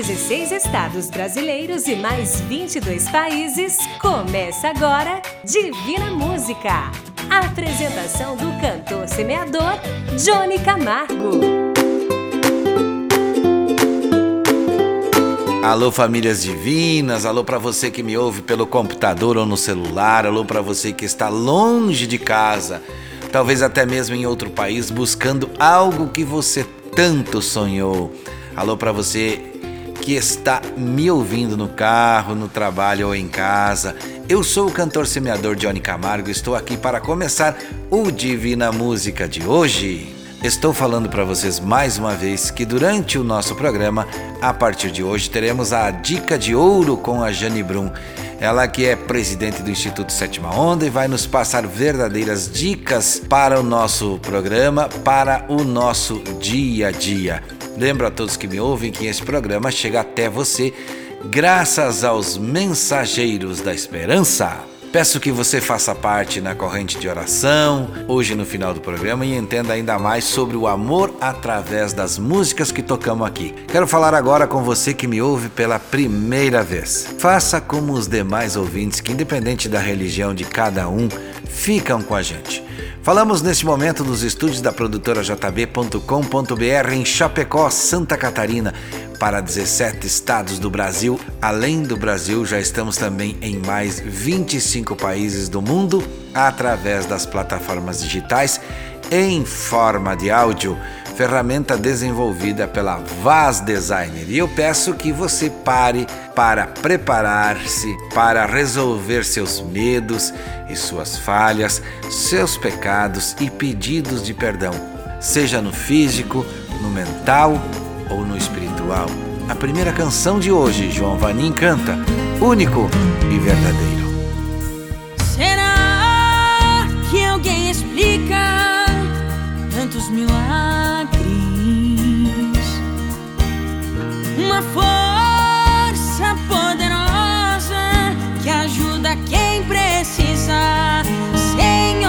16 estados brasileiros e mais 22 países, começa agora Divina Música. A apresentação do cantor semeador Johnny Camargo. Alô famílias divinas, alô para você que me ouve pelo computador ou no celular, alô para você que está longe de casa, talvez até mesmo em outro país buscando algo que você tanto sonhou. Alô para você que está me ouvindo no carro, no trabalho ou em casa. Eu sou o cantor semeador Johnny Camargo e estou aqui para começar o Divina Música de hoje. Estou falando para vocês mais uma vez que durante o nosso programa, a partir de hoje, teremos a Dica de Ouro com a Jane Brum. Ela que é presidente do Instituto Sétima Onda e vai nos passar verdadeiras dicas para o nosso programa, para o nosso dia a dia. Lembro a todos que me ouvem que esse programa chega até você graças aos mensageiros da esperança. Peço que você faça parte na corrente de oração hoje no final do programa e entenda ainda mais sobre o amor através das músicas que tocamos aqui. Quero falar agora com você que me ouve pela primeira vez. Faça como os demais ouvintes que, independente da religião de cada um, ficam com a gente. Falamos neste momento nos estúdios da produtora JB.com.br em Chapecó, Santa Catarina, para 17 estados do Brasil. Além do Brasil, já estamos também em mais 25 países do mundo através das plataformas digitais em forma de áudio ferramenta desenvolvida pela Vaz Designer. E eu peço que você pare para preparar-se para resolver seus medos e suas falhas, seus pecados e pedidos de perdão, seja no físico, no mental ou no espiritual. A primeira canção de hoje, João Vanim canta, único e verdadeiro. Será que alguém explica tantos milagres? Uma força poderosa que ajuda quem precisa. Sem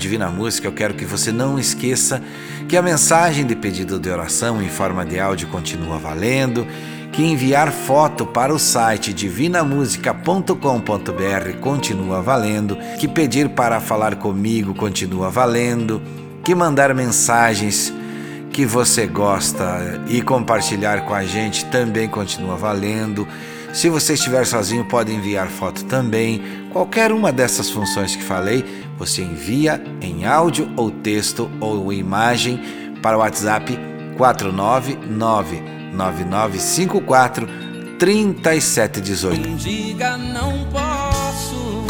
Divina Música, eu quero que você não esqueça que a mensagem de pedido de oração em forma de áudio continua valendo, que enviar foto para o site divinamusica.com.br continua valendo, que pedir para falar comigo continua valendo, que mandar mensagens que você gosta e compartilhar com a gente também continua valendo. Se você estiver sozinho, pode enviar foto também. Qualquer uma dessas funções que falei, você envia em áudio ou texto ou imagem para o WhatsApp 4999954 3718. Diga não posso,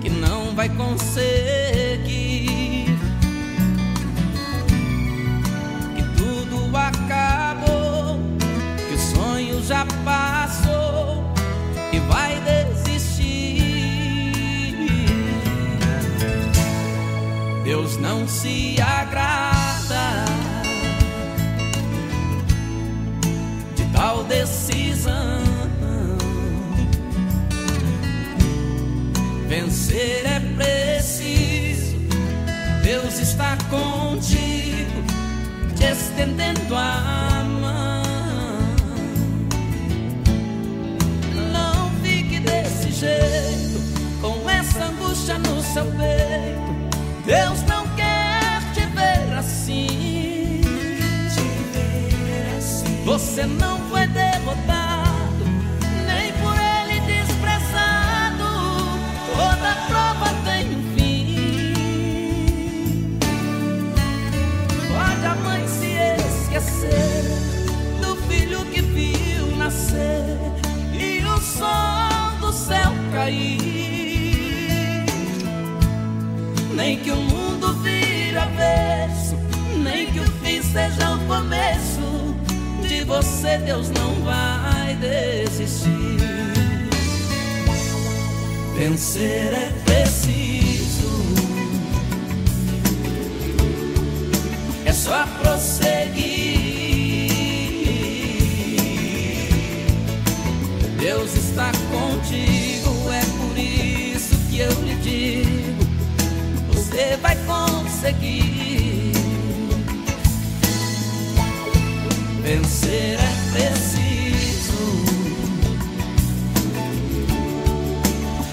que não vai conseguir, se agrada de tal decisão. Vencer é preciso, Deus está contigo, te estendendo a mão. Não fique desse jeito, com essa angústia no seu peito. Deus Você não foi derrotado, nem por ele desprezado. Toda prova tem um fim. Pode a mãe se esquecer do filho que viu nascer e o sol do céu cair nem que o mundo vire avesso, nem que o fim seja você Deus não vai desistir. Vencer é preciso, é só prosseguir. Deus está contigo, é por isso que eu lhe digo você vai conseguir. Vencer é preciso,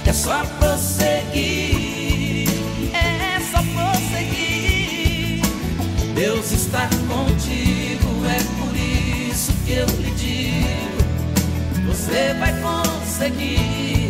é só prosseguir, é só prosseguir. Deus está contigo, é por isso que eu lhe digo: você vai conseguir.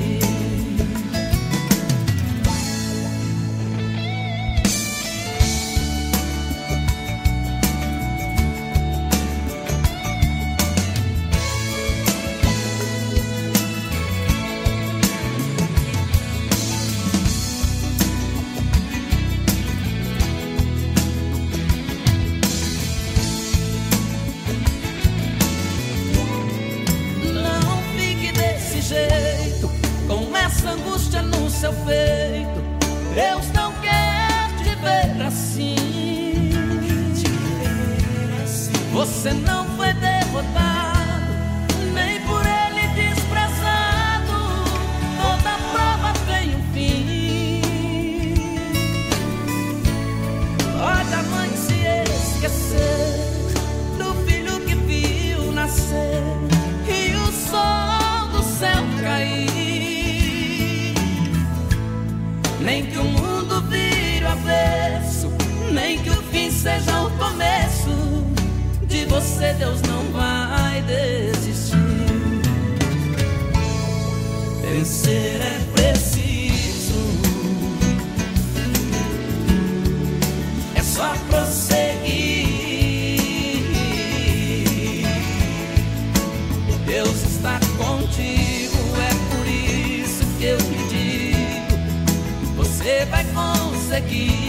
Vencer é preciso, é só prosseguir. Deus está contigo, é por isso que eu lhe você vai conseguir.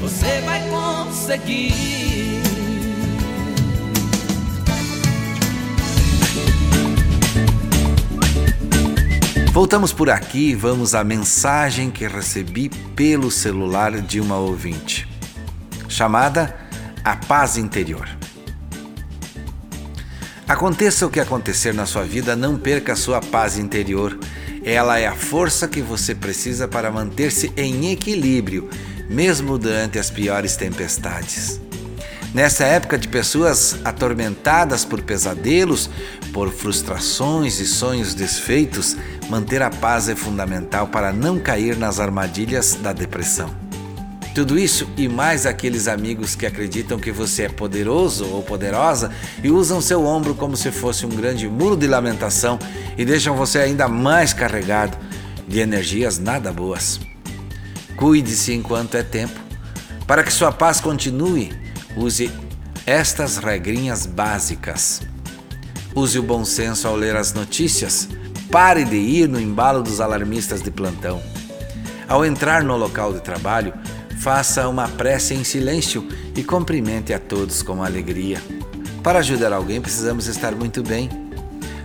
Você vai conseguir. Voltamos por aqui vamos à mensagem que recebi pelo celular de uma ouvinte, chamada A Paz Interior. Aconteça o que acontecer na sua vida, não perca a sua paz interior. Ela é a força que você precisa para manter-se em equilíbrio, mesmo durante as piores tempestades. Nessa época de pessoas atormentadas por pesadelos, por frustrações e sonhos desfeitos, manter a paz é fundamental para não cair nas armadilhas da depressão. Tudo isso e mais aqueles amigos que acreditam que você é poderoso ou poderosa e usam seu ombro como se fosse um grande muro de lamentação e deixam você ainda mais carregado de energias nada boas. Cuide-se enquanto é tempo. Para que sua paz continue, use estas regrinhas básicas. Use o bom senso ao ler as notícias. Pare de ir no embalo dos alarmistas de plantão. Ao entrar no local de trabalho, faça uma prece em silêncio e cumprimente a todos com alegria. Para ajudar alguém, precisamos estar muito bem.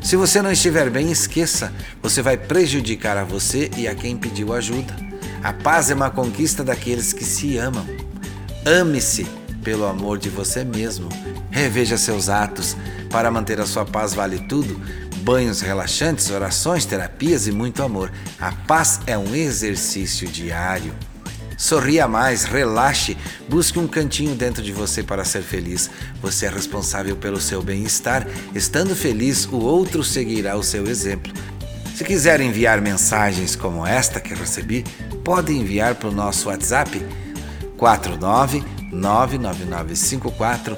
Se você não estiver bem, esqueça, você vai prejudicar a você e a quem pediu ajuda. A paz é uma conquista daqueles que se amam. Ame-se pelo amor de você mesmo. Reveja seus atos. Para manter a sua paz vale tudo. Banhos relaxantes, orações, terapias e muito amor. A paz é um exercício diário. Sorria mais, relaxe, busque um cantinho dentro de você para ser feliz. Você é responsável pelo seu bem-estar. Estando feliz, o outro seguirá o seu exemplo. Se quiser enviar mensagens como esta que recebi, pode enviar para o nosso WhatsApp 4999954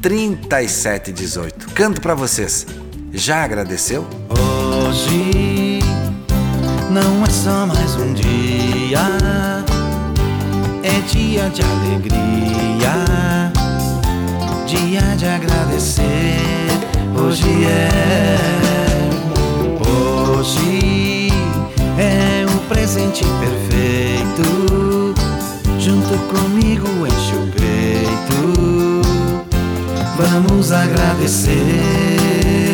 3718. Canto para vocês. Já agradeceu? Hoje não é só mais um dia é dia de alegria, dia de agradecer. Hoje é, hoje é um presente perfeito. Junto comigo enche o peito. Vamos agradecer.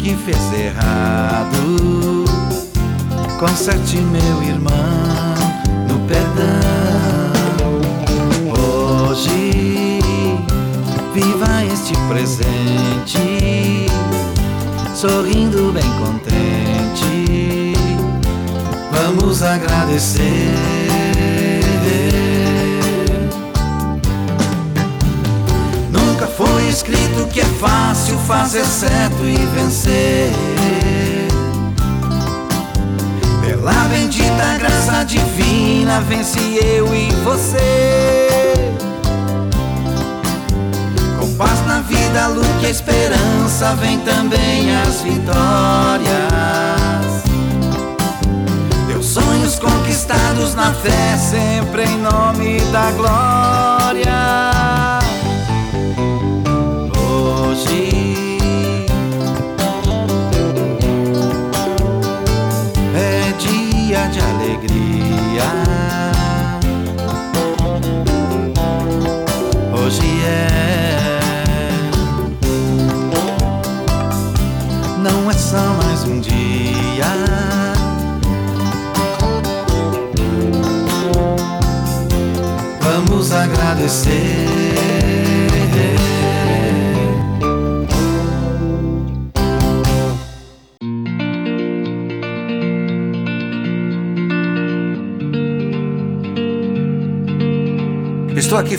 Que fez errado. Conserte, meu irmão, no perdão. Hoje, viva este presente, sorrindo bem contente. Vamos agradecer. Escrito que é fácil fazer certo e vencer. Pela bendita graça divina, vence eu e você. Com paz na vida, luz e esperança, vem também as vitórias. Teus sonhos conquistados na fé, sempre em nome da glória.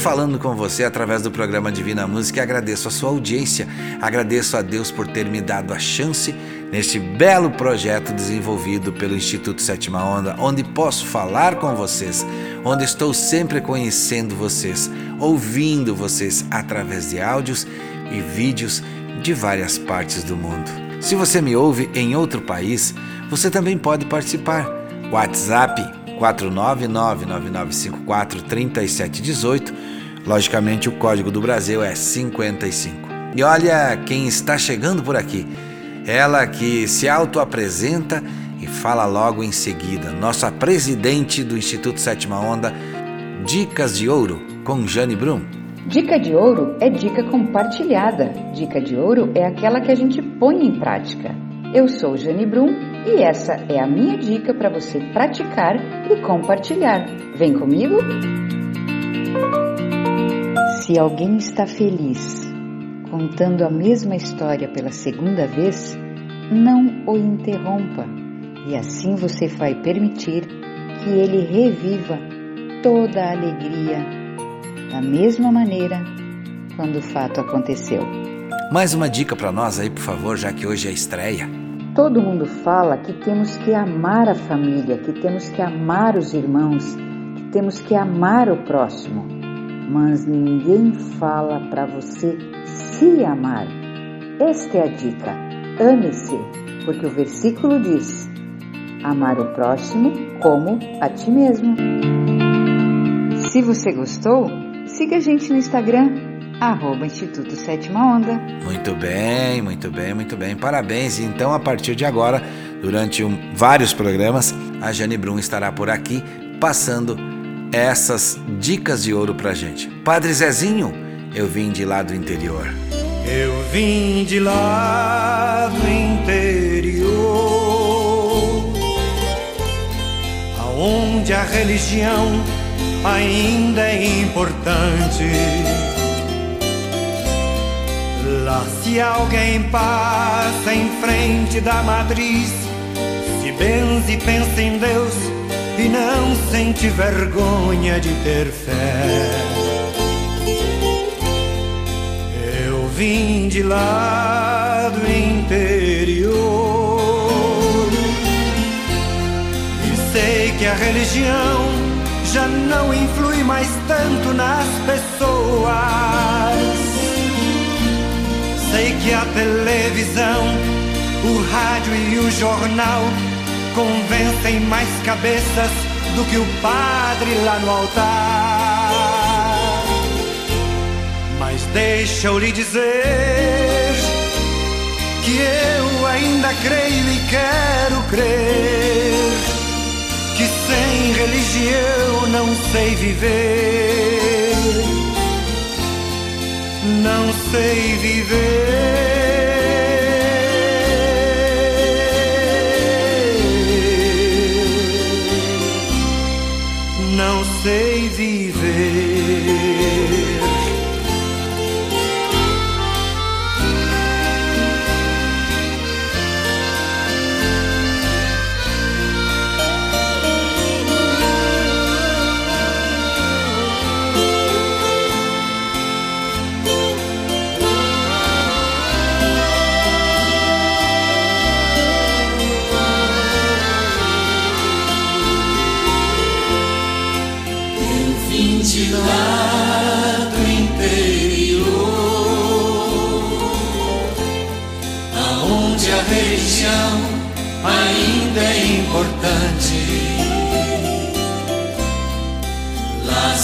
Falando com você através do programa Divina Música e agradeço a sua audiência. Agradeço a Deus por ter me dado a chance neste belo projeto desenvolvido pelo Instituto Sétima Onda, onde posso falar com vocês, onde estou sempre conhecendo vocês, ouvindo vocês através de áudios e vídeos de várias partes do mundo. Se você me ouve em outro país, você também pode participar. WhatsApp 49999543718. Logicamente, o código do Brasil é 55. E olha quem está chegando por aqui. Ela que se auto-apresenta e fala logo em seguida. Nossa presidente do Instituto Sétima Onda, Dicas de Ouro, com Jane Brum. Dica de ouro é dica compartilhada. Dica de ouro é aquela que a gente põe em prática. Eu sou Jane Brum e essa é a minha dica para você praticar e compartilhar. Vem comigo? Se alguém está feliz contando a mesma história pela segunda vez, não o interrompa e assim você vai permitir que ele reviva toda a alegria da mesma maneira quando o fato aconteceu. Mais uma dica para nós aí, por favor, já que hoje é a estreia. Todo mundo fala que temos que amar a família, que temos que amar os irmãos, que temos que amar o próximo, mas ninguém fala para você se amar. Esta é a dica. Ame-se, porque o versículo diz: amar o próximo como a ti mesmo. Se você gostou, siga a gente no Instagram arroba Instituto Sétima Onda. Muito bem, muito bem, muito bem. Parabéns. Então, a partir de agora, durante um, vários programas, a Jane Brum estará por aqui passando essas dicas de ouro pra gente. Padre Zezinho, eu vim de lá do interior. Eu vim de lá do interior, aonde a religião ainda é importante Lá se alguém passa em frente da matriz, se benze e pensa em Deus e não sente vergonha de ter fé. Eu vim de lá do interior e sei que a religião já não influi mais tanto nas pessoas Sei que a televisão, o rádio e o jornal convencem mais cabeças do que o padre lá no altar. Mas deixa eu lhe dizer que eu ainda creio e quero crer que sem religião não sei viver não sei viver.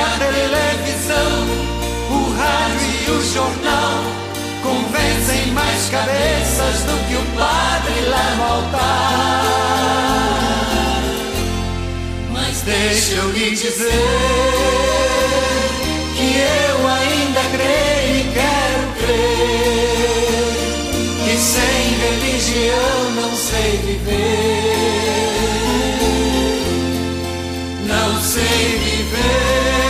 a televisão, o rádio e o jornal convencem mais cabeças do que o padre lá no altar. Mas deixa eu lhe dizer que eu ainda creio e quero crer que sem religião não sei viver. Não sei viver.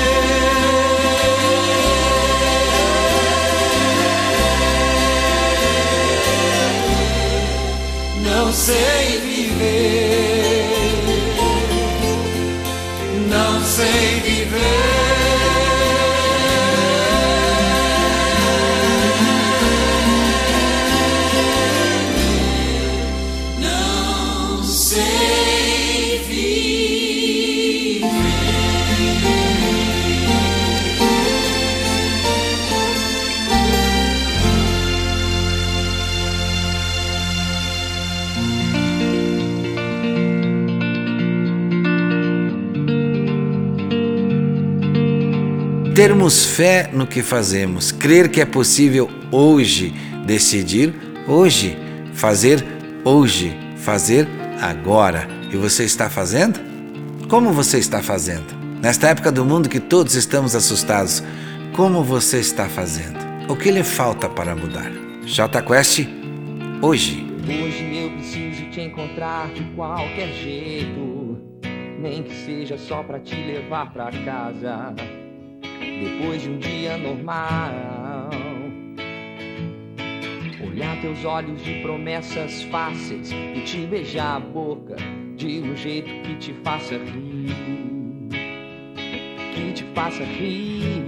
Não sei viver, não sei viver. Termos fé no que fazemos, crer que é possível hoje decidir hoje, fazer hoje, fazer agora. E você está fazendo? Como você está fazendo? Nesta época do mundo que todos estamos assustados, como você está fazendo? O que lhe falta para mudar? J Quest, hoje. Hoje eu preciso te encontrar de qualquer jeito, nem que seja só pra te levar pra casa. Depois de um dia normal, olhar teus olhos de promessas fáceis e te beijar a boca de um jeito que te faça rir, que te faça rir.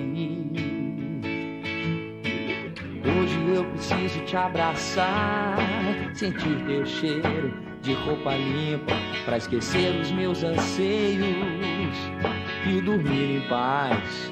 Hoje eu preciso te abraçar, sentir teu cheiro de roupa limpa, pra esquecer os meus anseios e dormir em paz.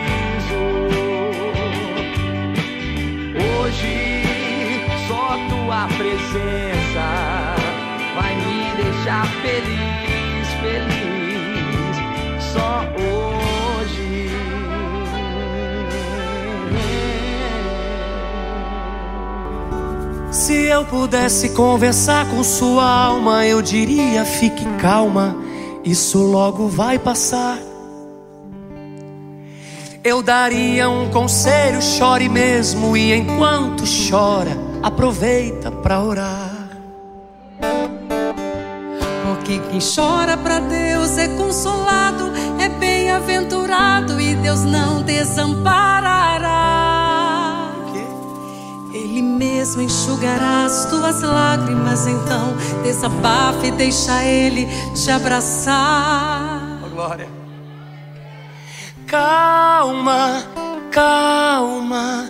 Presença vai me deixar feliz, feliz. Só hoje. Se eu pudesse conversar com sua alma, eu diria: fique calma, isso logo vai passar. Eu daria um conselho, chore mesmo e enquanto chora, aproveita para orar. Porque quem chora para Deus é consolado, é bem-aventurado e Deus não desamparará. Ele mesmo enxugará as tuas lágrimas, então desabafe e deixa Ele te abraçar. Oh, glória. Calma, calma,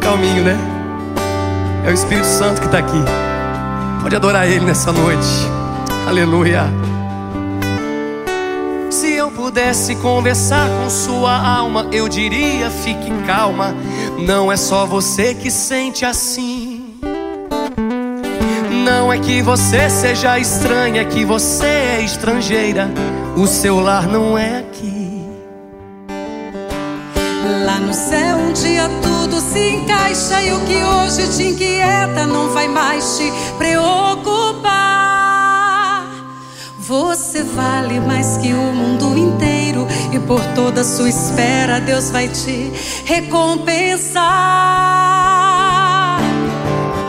Calminho, né? É o Espírito Santo que está aqui. Pode adorar Ele nessa noite. Aleluia. Se eu pudesse conversar com sua alma, eu diria: fique calma. Não é só você que sente assim. Não é que você seja estranha, é que você é estrangeira. O seu lar não é aqui. Tudo se encaixa e o que hoje te inquieta não vai mais te preocupar. Você vale mais que o mundo inteiro e por toda sua espera Deus vai te recompensar.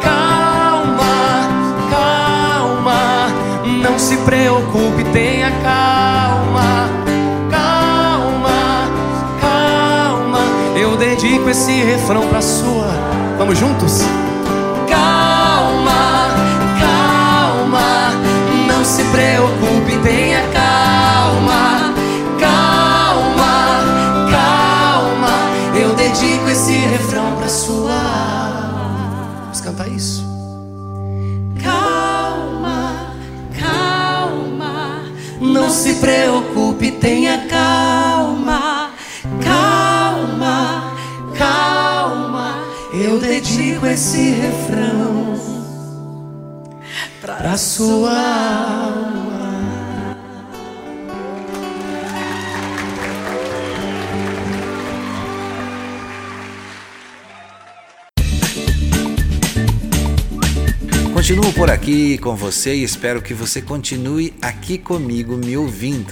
Calma, calma, não se preocupe, tenha calma. Dedico esse refrão pra sua. Vamos juntos? Calma, calma, não se preocupe, tenha calma. Calma, calma, eu dedico esse refrão pra sua. Vamos cantar isso? Calma, calma, Não se preocupe, tenha calma. Dedico esse refrão pra sua alma. Continuo por aqui com você e espero que você continue aqui comigo me ouvindo.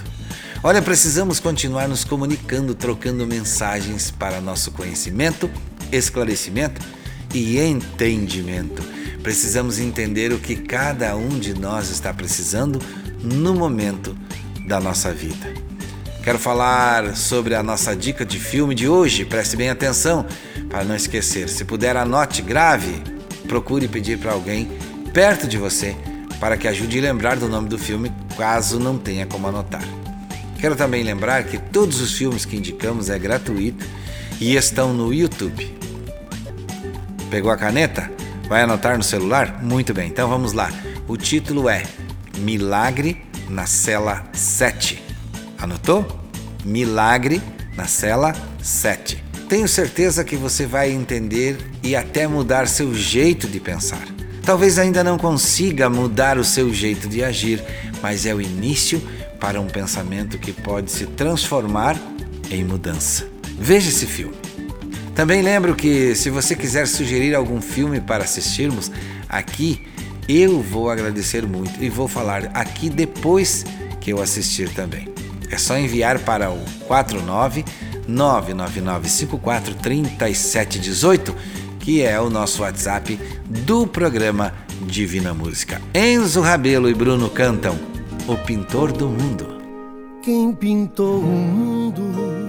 Olha, precisamos continuar nos comunicando, trocando mensagens para nosso conhecimento, esclarecimento e entendimento. Precisamos entender o que cada um de nós está precisando no momento da nossa vida. Quero falar sobre a nossa dica de filme de hoje. Preste bem atenção para não esquecer. Se puder, anote, grave. Procure pedir para alguém perto de você para que ajude a lembrar do nome do filme, caso não tenha como anotar. Quero também lembrar que todos os filmes que indicamos é gratuito e estão no YouTube. Pegou a caneta? Vai anotar no celular? Muito bem, então vamos lá. O título é Milagre na Cela 7. Anotou? Milagre na Cela 7. Tenho certeza que você vai entender e até mudar seu jeito de pensar. Talvez ainda não consiga mudar o seu jeito de agir, mas é o início para um pensamento que pode se transformar em mudança. Veja esse filme. Também lembro que se você quiser sugerir algum filme para assistirmos aqui, eu vou agradecer muito e vou falar aqui depois que eu assistir também. É só enviar para o 49 99954 3718, que é o nosso WhatsApp do programa Divina Música. Enzo Rabelo e Bruno cantam O Pintor do Mundo. Quem pintou o mundo?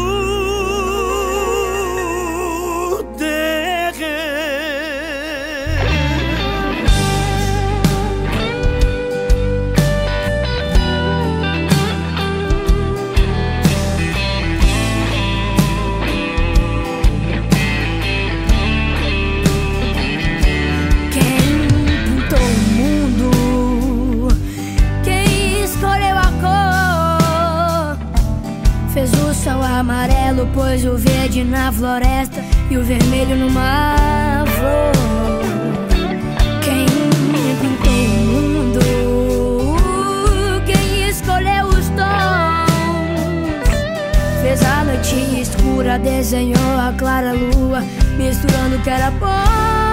Pôs o verde na floresta e o vermelho numa flor. Quem pintou o mundo? Quem escolheu os tons? Fez a noite escura, desenhou a clara lua, misturando o que era bom.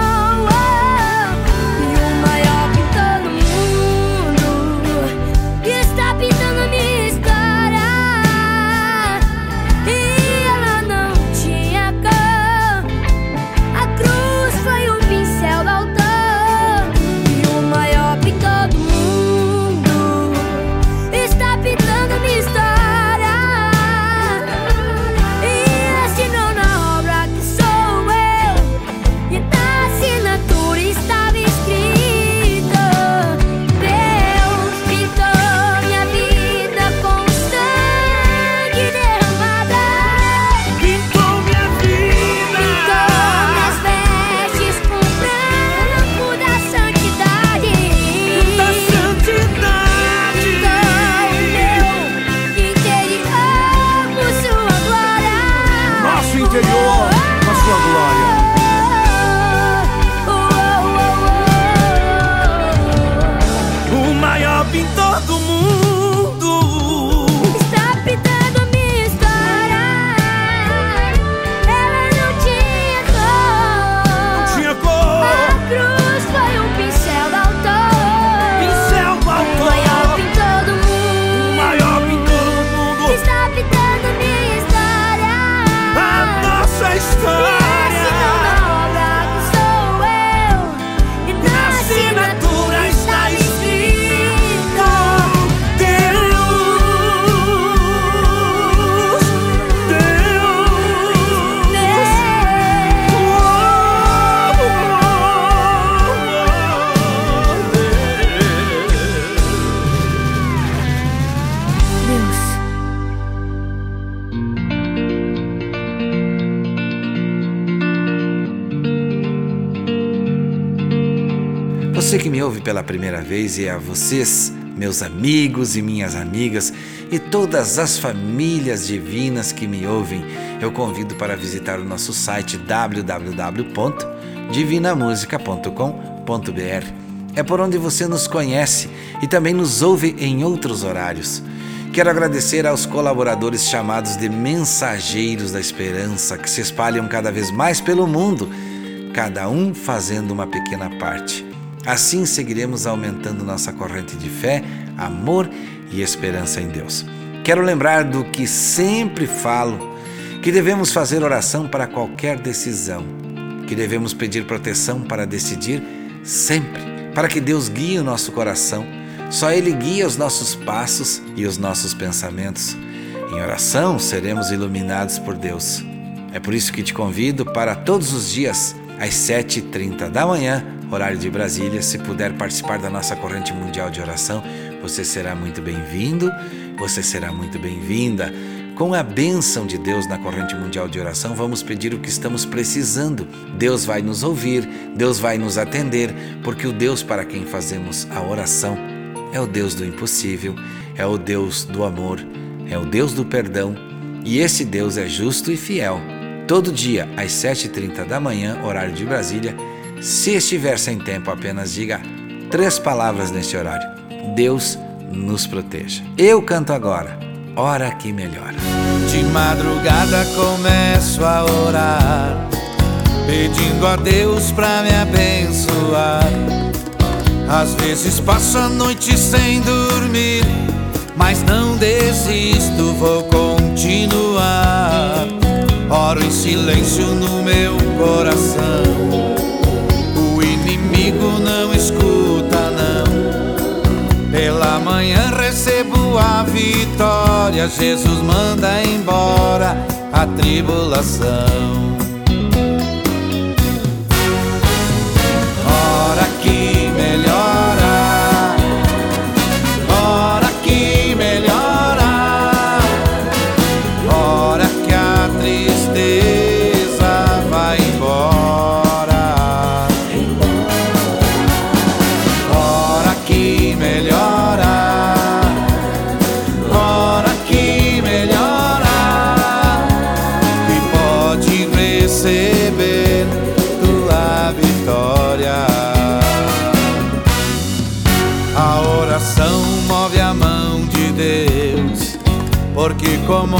Vez e a vocês, meus amigos e minhas amigas e todas as famílias divinas que me ouvem, eu convido para visitar o nosso site www.divinamusica.com.br. É por onde você nos conhece e também nos ouve em outros horários. Quero agradecer aos colaboradores chamados de Mensageiros da Esperança que se espalham cada vez mais pelo mundo, cada um fazendo uma pequena parte. Assim seguiremos aumentando nossa corrente de fé, amor e esperança em Deus. Quero lembrar do que sempre falo, que devemos fazer oração para qualquer decisão, que devemos pedir proteção para decidir sempre, para que Deus guie o nosso coração. Só Ele guia os nossos passos e os nossos pensamentos. Em oração seremos iluminados por Deus. É por isso que te convido para todos os dias, às 7h30 da manhã, horário de Brasília. Se puder participar da nossa corrente mundial de oração, você será muito bem-vindo, você será muito bem-vinda. Com a bênção de Deus na corrente mundial de oração, vamos pedir o que estamos precisando. Deus vai nos ouvir, Deus vai nos atender, porque o Deus para quem fazemos a oração é o Deus do impossível, é o Deus do amor, é o Deus do perdão, e esse Deus é justo e fiel todo dia às 7h30 da manhã, horário de Brasília. Se estiver sem tempo, apenas diga três palavras neste horário: Deus nos proteja. Eu canto agora, Hora que Melhora. De madrugada começo a orar, pedindo a Deus pra me abençoar. Às vezes passo a noite sem dormir, mas não desisto, vou continuar. Oro em silêncio no meu coração. O inimigo não escuta, não. Pela manhã recebo a vitória. Jesus manda embora a tribulação.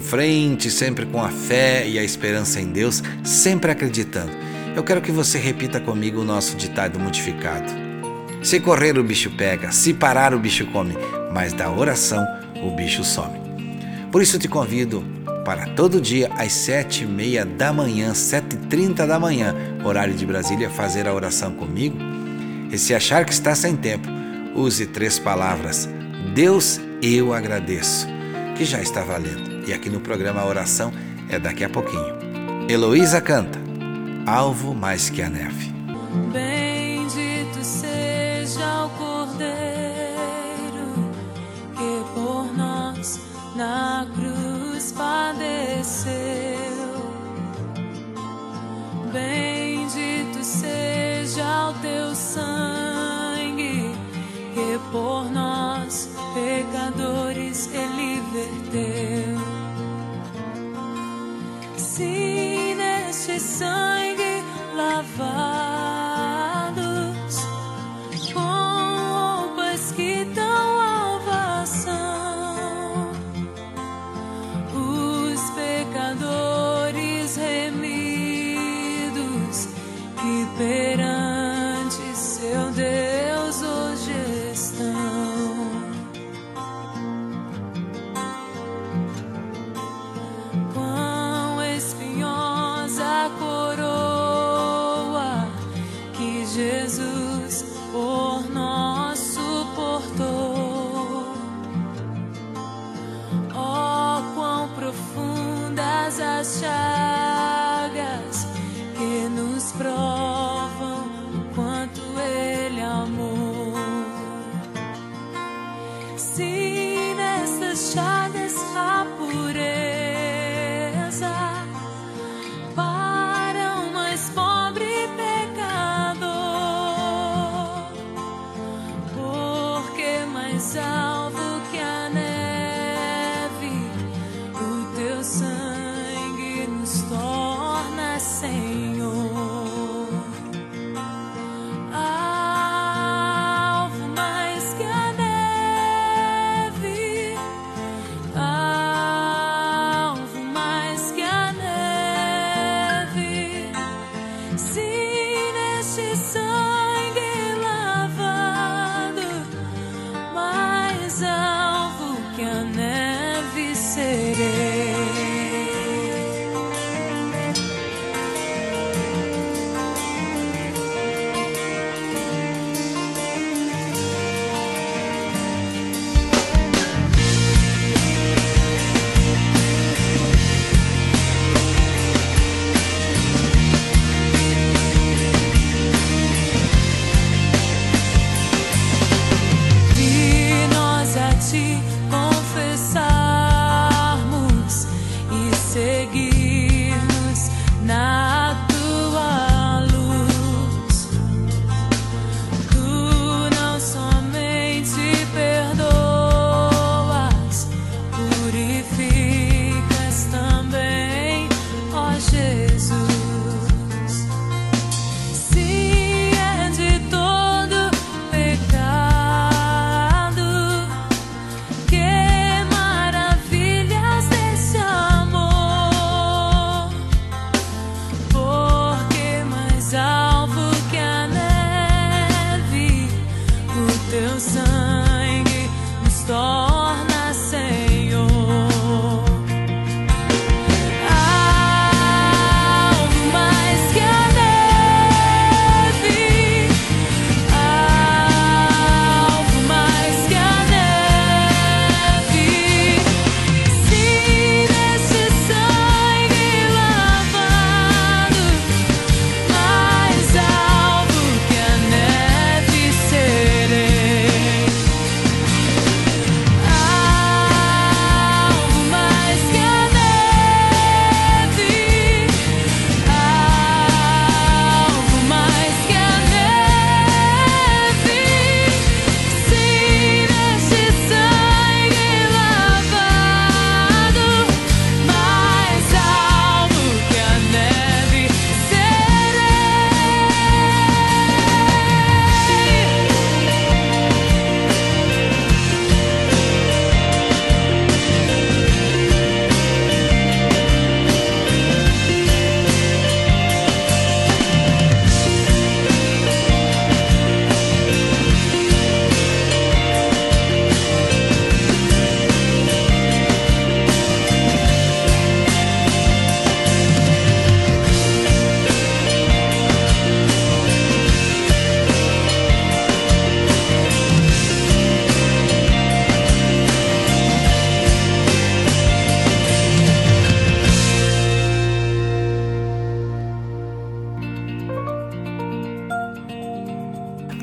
Em frente, sempre com a fé e a esperança em Deus, sempre acreditando. Eu quero que você repita comigo o nosso ditado modificado. Se correr, o bicho pega, se parar, o bicho come, mas da oração, o bicho some. Por isso, te convido para todo dia às sete e meia da manhã, sete e trinta da manhã, horário de Brasília, fazer a oração comigo. E se achar que está sem tempo, use três palavras: Deus, eu agradeço, que já está valendo. E aqui no programa a oração é daqui a pouquinho. Heloísa canta, Alvo mais que a neve. Bendito seja o Cordeiro que por nós na cruz padeceu. Bendito seja o teu sangue que por nós pecadores ele verteu. Se neste sangue lavados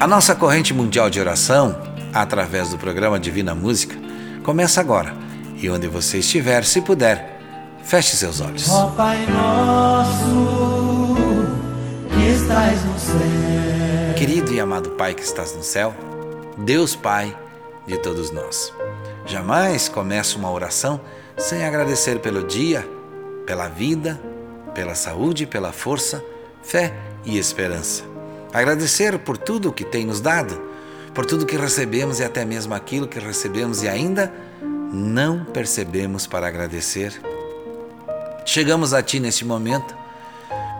A nossa corrente mundial de oração, através do programa Divina Música, começa agora. E onde você estiver, se puder, feche seus olhos. Ó Pai nosso, que estás no céu. Querido e amado Pai que estás no céu, Deus Pai de todos nós. Jamais começo uma oração sem agradecer pelo dia, pela vida, pela saúde, pela força, fé e esperança. Agradecer por tudo que tem nos dado, por tudo que recebemos e até mesmo aquilo que recebemos e ainda não percebemos para agradecer. Chegamos a Ti neste momento,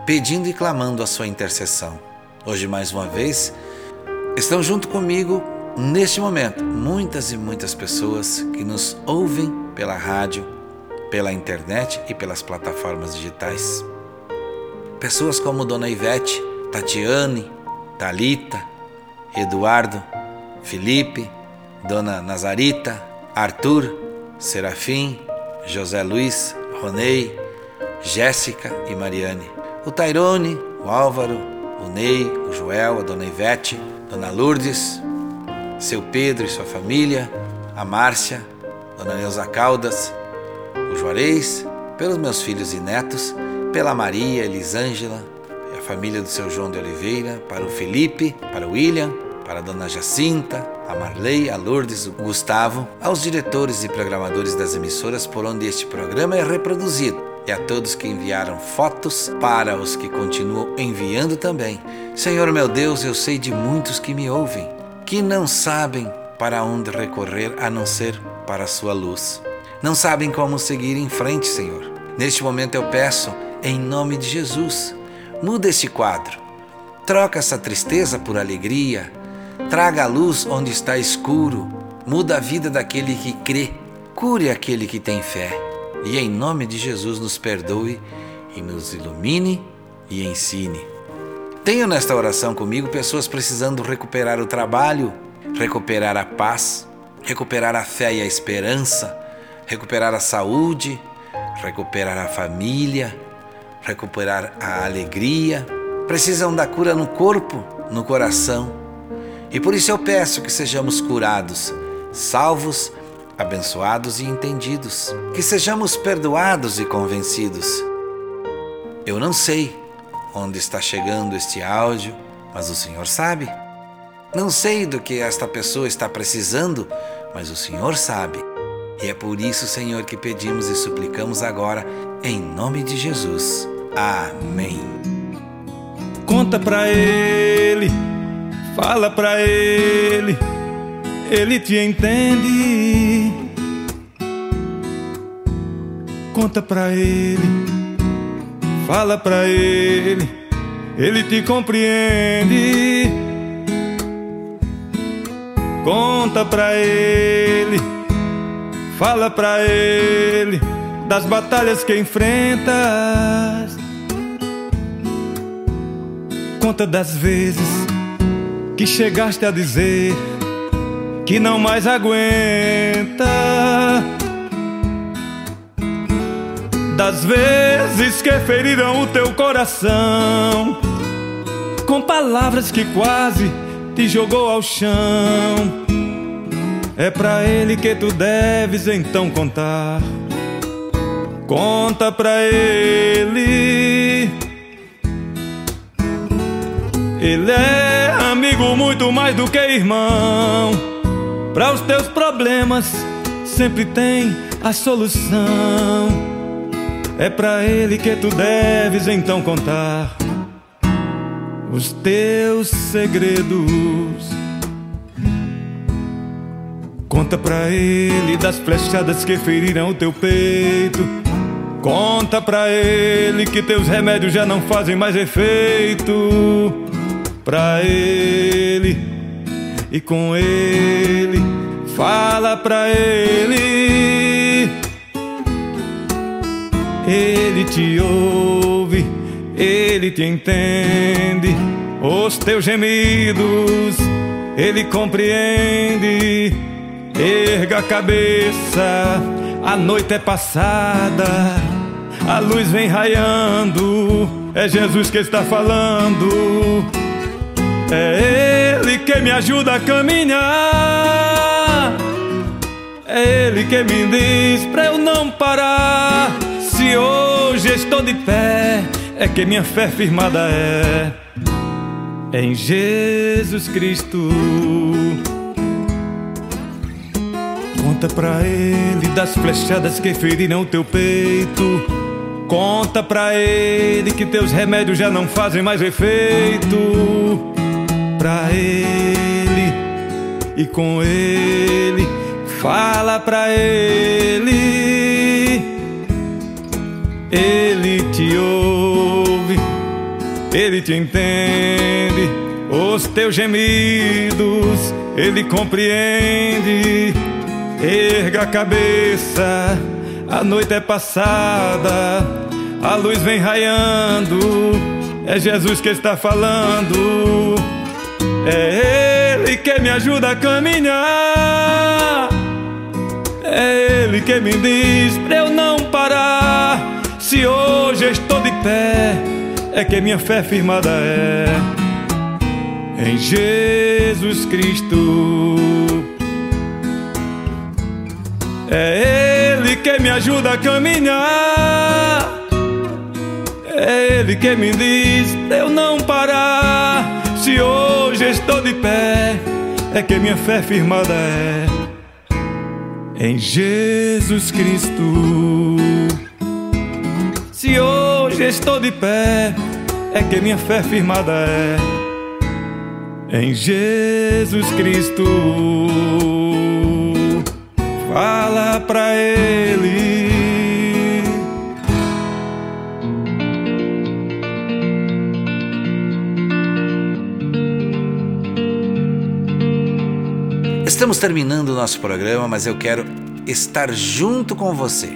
pedindo e clamando a Sua intercessão. Hoje, mais uma vez, estão junto comigo neste momento muitas e muitas pessoas que nos ouvem pela rádio, pela internet e pelas plataformas digitais. Pessoas como Dona Ivete, Tatiane, Talita, Eduardo, Felipe, Dona Nazarita, Arthur, Serafim, José Luiz, Ronei, Jéssica e Mariane. O Tairone, o Álvaro, o Ney, o Joel, a Dona Ivete, Dona Lourdes, seu Pedro e sua família, a Márcia, Dona Neuza Caldas, o Juarez, pelos meus filhos e netos, pela Maria, Elisângela, família do seu João de Oliveira, para o Felipe, para o William, para a Dona Jacinta, a Marley, a Lourdes, o Gustavo, aos diretores e programadores das emissoras por onde este programa é reproduzido e a todos que enviaram fotos, para os que continuam enviando também. Senhor meu Deus, eu sei de muitos que me ouvem, que não sabem para onde recorrer a não ser para a sua luz. Não sabem como seguir em frente, Senhor. Neste momento eu peço, em nome de Jesus, muda este quadro. Troca essa tristeza por alegria. Traga a luz onde está escuro. Muda a vida daquele que crê. Cure aquele que tem fé e em nome de Jesus nos perdoe e nos ilumine e ensine. Tenho nesta oração comigo pessoas precisando recuperar o trabalho, recuperar a paz, recuperar a fé e a esperança, recuperar a saúde, recuperar a família, recuperar a alegria. Precisam da cura no corpo, no coração. E por isso eu peço que sejamos curados, salvos abençoados e entendidos, que sejamos perdoados e convencidos. Eu não sei onde está chegando este áudio, mas o Senhor sabe. Não sei do que esta pessoa está precisando, mas o Senhor sabe. E é por isso, Senhor, que pedimos e suplicamos agora, em nome de Jesus. Amém. Conta pra ele, fala pra ele ele te entende. Conta pra ele, fala pra ele, ele te compreende. Conta pra ele, fala pra ele das batalhas que enfrentas. Conta das vezes que chegaste a dizer que não mais aguenta. Das vezes que feriram o teu coração, com palavras que quase te jogou ao chão. É pra ele que tu deves então contar. Conta pra ele. Ele é amigo muito mais do que irmão. Para os teus problemas sempre tem a solução. É para ele que tu deves então contar os teus segredos. Conta pra ele das flechadas que feriram o teu peito. Conta pra ele que teus remédios já não fazem mais efeito. Pra ele e com ele fala pra ele. Ele te ouve, ele te entende, os teus gemidos ele compreende. Erga a cabeça, a noite é passada, a luz vem raiando, é Jesus que está falando. Me ajuda a caminhar. É Ele que me diz pra eu não parar. Se hoje estou de pé, é que minha fé firmada é em Jesus Cristo. Conta pra Ele das flechadas que feriram teu peito. Conta pra Ele que teus remédios já não fazem mais efeito. Pra Ele e com Ele, fala pra Ele. Ele te ouve, Ele te entende, os teus gemidos, Ele compreende. Erga a cabeça, a noite é passada, a luz vem raiando, é Jesus que está falando. É Ele que me ajuda a caminhar. É Ele que me diz pra eu não parar. Se hoje estou de pé, é que minha fé firmada é em Jesus Cristo. É Ele que me ajuda a caminhar. É Ele que me diz pra eu não parar. Se hoje estou de pé, é que minha fé firmada é em Jesus Cristo. Se hoje estou de pé, é que minha fé firmada é em Jesus Cristo. Fala pra Ele. Estamos terminando o nosso programa, mas eu quero estar junto com você.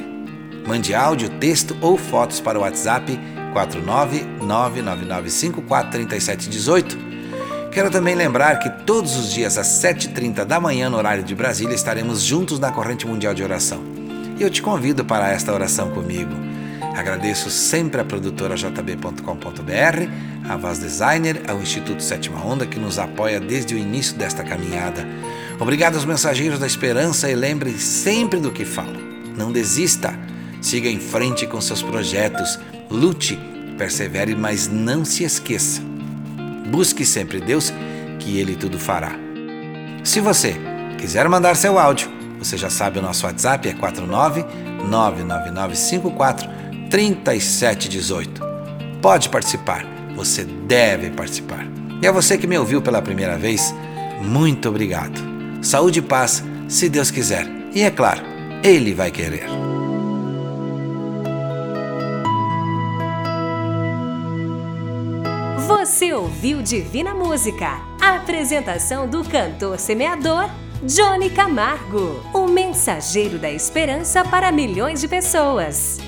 Mande áudio, texto ou fotos para o WhatsApp 49999543718. Quero também lembrar que todos os dias às 7h30 da manhã, no horário de Brasília, estaremos juntos na Corrente Mundial de Oração. E eu te convido para esta oração comigo. Agradeço sempre a produtora jb.com.br, a Voz Designer, ao Instituto Sétima Onda que nos apoia desde o início desta caminhada. Obrigado aos mensageiros da esperança e lembre sempre do que falo. Não desista, siga em frente com seus projetos, lute, persevere, mas não se esqueça. Busque sempre Deus, que Ele tudo fará. Se você quiser mandar seu áudio, você já sabe o nosso WhatsApp é 49 99954 3718. Pode participar, você deve participar. E a você que me ouviu pela primeira vez, muito obrigado. Saúde e paz, se Deus quiser. E é claro, Ele vai querer. Você ouviu Divina Música, a apresentação do cantor semeador Johnny Camargo, o mensageiro da esperança para milhões de pessoas.